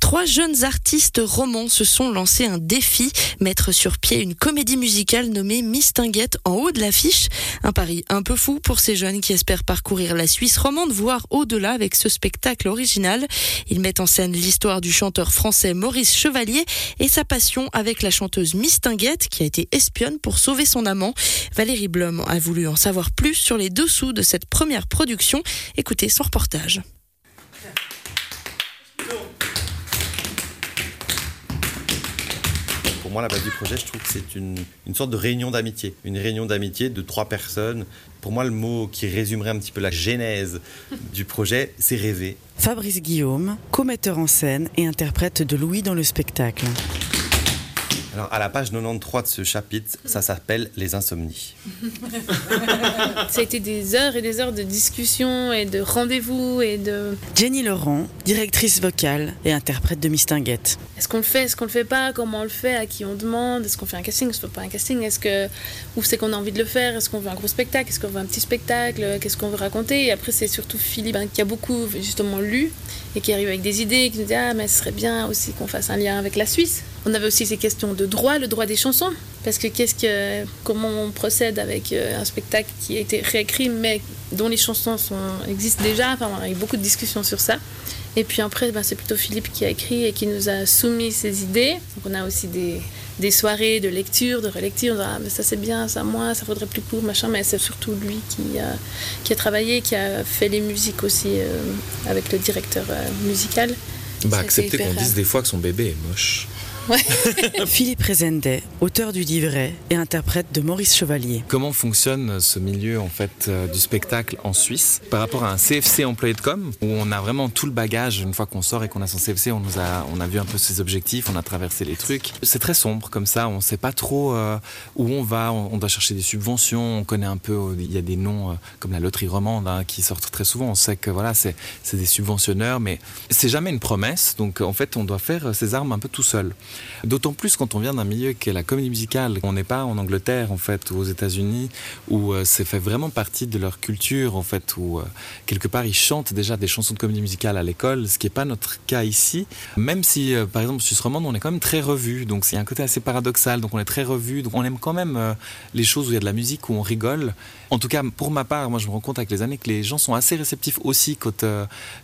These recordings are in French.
Trois jeunes artistes romans se sont lancés un défi, mettre sur pied une comédie musicale nommée Mistinguette en haut de l'affiche. Un pari un peu fou pour ces jeunes qui espèrent parcourir la Suisse romande, voire au-delà avec ce spectacle original. Ils mettent en scène l'histoire du chanteur français Maurice Chevalier et sa passion avec la chanteuse Mistinguette qui a été espionne pour sauver son amant. Valérie Blom a voulu en savoir plus sur les dessous de cette première production. Écoutez son reportage. Moi, la base du projet, je trouve que c'est une, une, sorte de réunion d'amitié. Une réunion d'amitié de trois personnes. Pour moi, le mot qui résumerait un petit peu la genèse du projet, c'est rêver. Fabrice Guillaume, commetteur en scène et interprète de Louis dans le spectacle. Alors, à la page 93 de ce chapitre, ça s'appelle Les insomnies. ça a été des heures et des heures de discussion et de rendez-vous et de. Jenny Laurent, directrice vocale et interprète de Mistinguette. Est-ce qu'on le fait, est-ce qu'on le fait pas? Comment on le fait? À qui on demande? Est-ce qu'on fait un casting? Est-ce qu'on fait pas un casting? Est-ce que où c'est qu'on a envie de le faire? Est-ce qu'on veut un gros spectacle? Est-ce qu'on veut un petit spectacle? Qu'est-ce qu'on veut raconter? Et après, c'est surtout Philippe hein, qui a beaucoup justement lu et qui arrive avec des idées, qui nous dit ah mais ce serait bien aussi qu'on fasse un lien avec la Suisse. On avait aussi ces questions de droit, le droit des chansons, parce que qu'est-ce que comment on procède avec euh, un spectacle qui a été réécrit mais dont les chansons sont, existent déjà. Enfin, il y a eu beaucoup de discussions sur ça. Et puis après, ben, c'est plutôt Philippe qui a écrit et qui nous a soumis ses idées. Donc on a aussi des, des soirées de lecture, de relecture. On dit, ah, mais ça c'est bien, ça moi, ça faudrait plus court, machin. Mais c'est surtout lui qui a, qui a travaillé, qui a fait les musiques aussi euh, avec le directeur euh, musical. Bah, accepter qu'on dise des fois que son bébé est moche. Philippe Rezendet, auteur du livret et interprète de Maurice Chevalier. Comment fonctionne ce milieu en fait euh, du spectacle en Suisse par rapport à un CFC employé de com où on a vraiment tout le bagage une fois qu'on sort et qu'on a son CFC, on nous a on a vu un peu ses objectifs, on a traversé les trucs. C'est très sombre comme ça, on sait pas trop euh, où on va, on, doit chercher des subventions, on connaît un peu il y a des noms euh, comme la loterie romande hein, qui sortent très souvent, on sait que voilà, c'est c'est des subventionneurs mais c'est jamais une promesse. Donc en fait, on doit faire ses armes un peu tout seul. D'autant plus quand on vient d'un milieu qui est la comédie musicale. On n'est pas en Angleterre en fait ou aux États-Unis où euh, c'est fait vraiment partie de leur culture en fait où euh, quelque part ils chantent déjà des chansons de comédie musicale à l'école, ce qui n'est pas notre cas ici. Même si euh, par exemple Suisse romande on est quand même très revu, donc c'est un côté assez paradoxal. Donc on est très revu, donc on aime quand même les choses où il y a de la musique où on rigole. En tout cas pour ma part, moi je me rends compte avec les années que les gens sont assez réceptifs aussi quand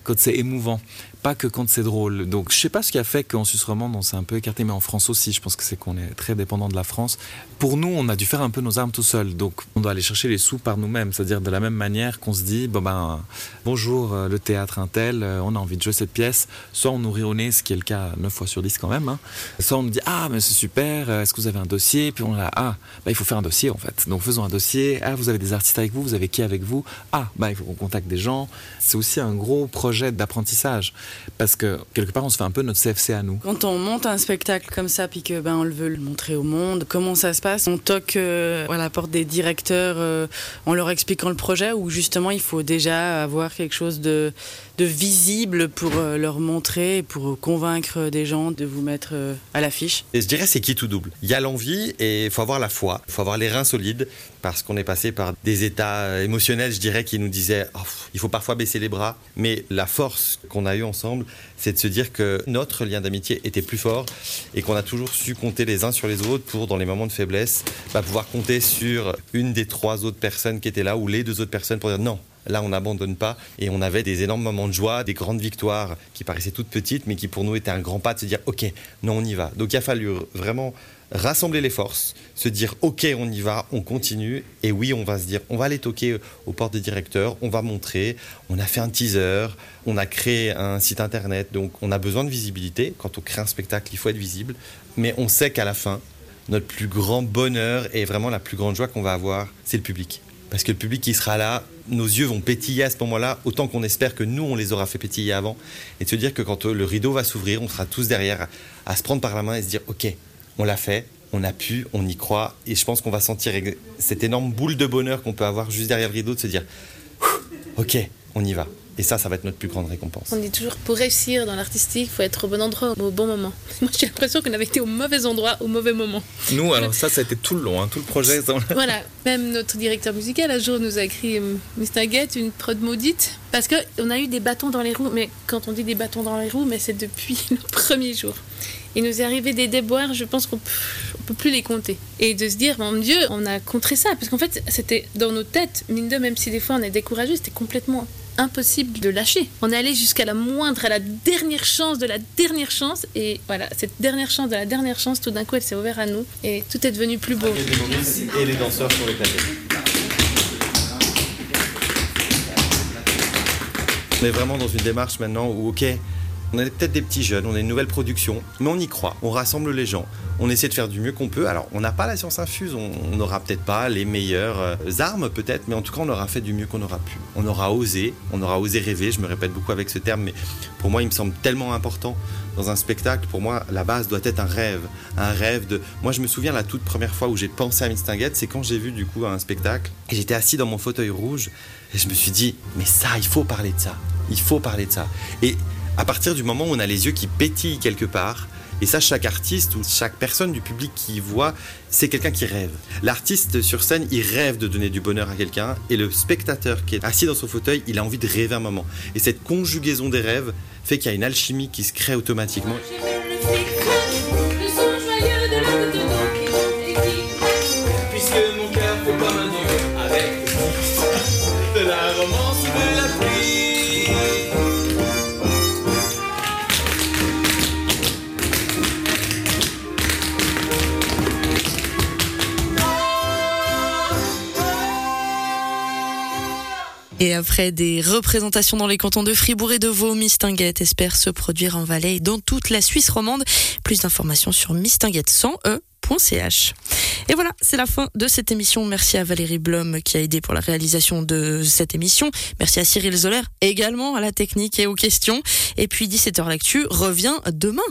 quand c'est émouvant pas que quand c'est drôle. Donc je sais pas ce qui a fait qu'en Suisse romande on s'est un peu écarté, mais en France aussi, je pense que c'est qu'on est très dépendant de la France. Pour nous, on a dû faire un peu nos armes tout seul, donc on doit aller chercher les sous par nous-mêmes, c'est-à-dire de la même manière qu'on se dit, bon ben bonjour euh, le théâtre un tel, euh, on a envie de jouer cette pièce, soit on nous rit au nez, ce qui est le cas 9 fois sur 10 quand même, hein. soit on nous dit ah mais c'est super, euh, est-ce que vous avez un dossier, puis on a ah bah, il faut faire un dossier en fait, donc faisons un dossier, ah vous avez des artistes avec vous, vous avez qui avec vous, ah bah il faut qu'on contacte des gens, c'est aussi un gros projet d'apprentissage parce que quelque part on se fait un peu notre CFC à nous. Quand on monte un spectacle comme ça puis que ben on le veut le montrer au monde, comment ça se passe? On toque euh, à la porte des directeurs euh, en leur expliquant le projet ou justement il faut déjà avoir quelque chose de, de visible pour euh, leur montrer pour convaincre des gens de vous mettre à l'affiche? Et je dirais c'est qui tout double? Il y a l'envie et il faut avoir la foi, il faut avoir les reins solides parce qu'on est passé par des états émotionnels, je dirais, qui nous disaient oh, il faut parfois baisser les bras, mais la force qu'on a eue ensemble, c'est de se dire que notre lien d'amitié était plus fort et qu'on a toujours su compter les uns sur les autres pour, dans les moments de faiblesse, bah, pouvoir compter sur une des trois autres personnes qui étaient là ou les deux autres personnes pour dire non, Là, on n'abandonne pas. Et on avait des énormes moments de joie, des grandes victoires qui paraissaient toutes petites, mais qui pour nous étaient un grand pas de se dire, OK, non, on y va. Donc il a fallu vraiment rassembler les forces, se dire ok on y va, on continue. Et oui on va se dire on va aller toquer aux portes des directeurs, on va montrer, on a fait un teaser, on a créé un site internet. Donc on a besoin de visibilité, quand on crée un spectacle il faut être visible. Mais on sait qu'à la fin notre plus grand bonheur et vraiment la plus grande joie qu'on va avoir c'est le public. Parce que le public qui sera là, nos yeux vont pétiller à ce moment-là, autant qu'on espère que nous, on les aura fait pétiller avant, et de se dire que quand le rideau va s'ouvrir, on sera tous derrière à se prendre par la main et se dire, OK, on l'a fait, on a pu, on y croit, et je pense qu'on va sentir cette énorme boule de bonheur qu'on peut avoir juste derrière le rideau, de se dire, ok, on y va. Et ça, ça va être notre plus grande récompense. On dit toujours, pour réussir dans l'artistique, il faut être au bon endroit au bon moment. Moi, j'ai l'impression qu'on avait été au mauvais endroit au mauvais moment. Nous, alors ça, ça a été tout le long, hein, tout le projet. voilà, même notre directeur musical, un jour, nous a écrit euh, Mr. Get, une prod maudite, parce qu'on a eu des bâtons dans les roues. Mais quand on dit des bâtons dans les roues, mais c'est depuis le premier jour. Il nous est arrivé des déboires, je pense qu'on ne peut plus les compter. Et de se dire, mon Dieu, on a contré ça. Parce qu'en fait, c'était dans nos têtes, mine de, même si des fois on est découragé, c'était complètement impossible de lâcher. On est allé jusqu'à la moindre, à la dernière chance de la dernière chance. Et voilà, cette dernière chance de la dernière chance, tout d'un coup, elle s'est ouverte à nous. Et tout est devenu plus beau. Et les danseurs sont éclatés. On est vraiment dans une démarche maintenant où, ok, on est peut-être des petits jeunes, on a une nouvelle production, mais on y croit, on rassemble les gens, on essaie de faire du mieux qu'on peut. Alors, on n'a pas la science infuse, on n'aura peut-être pas les meilleures euh, armes, peut-être, mais en tout cas, on aura fait du mieux qu'on aura pu. On aura osé, on aura osé rêver, je me répète beaucoup avec ce terme, mais pour moi, il me semble tellement important dans un spectacle. Pour moi, la base doit être un rêve, un rêve de. Moi, je me souviens la toute première fois où j'ai pensé à Mistinguette, c'est quand j'ai vu du coup un spectacle et j'étais assis dans mon fauteuil rouge et je me suis dit, mais ça, il faut parler de ça, il faut parler de ça. Et à partir du moment où on a les yeux qui pétillent quelque part, et ça, chaque artiste ou chaque personne du public qui voit, c'est quelqu'un qui rêve. L'artiste sur scène, il rêve de donner du bonheur à quelqu'un, et le spectateur qui est assis dans son fauteuil, il a envie de rêver un moment. Et cette conjugaison des rêves fait qu'il y a une alchimie qui se crée automatiquement. Et après des représentations dans les cantons de Fribourg et de Vaud, Mistinguette espère se produire en Valais et dans toute la Suisse romande. Plus d'informations sur mistinguette100e.ch. Et voilà, c'est la fin de cette émission. Merci à Valérie Blom qui a aidé pour la réalisation de cette émission. Merci à Cyril Zoller également à la technique et aux questions. Et puis 17h L'actu revient demain.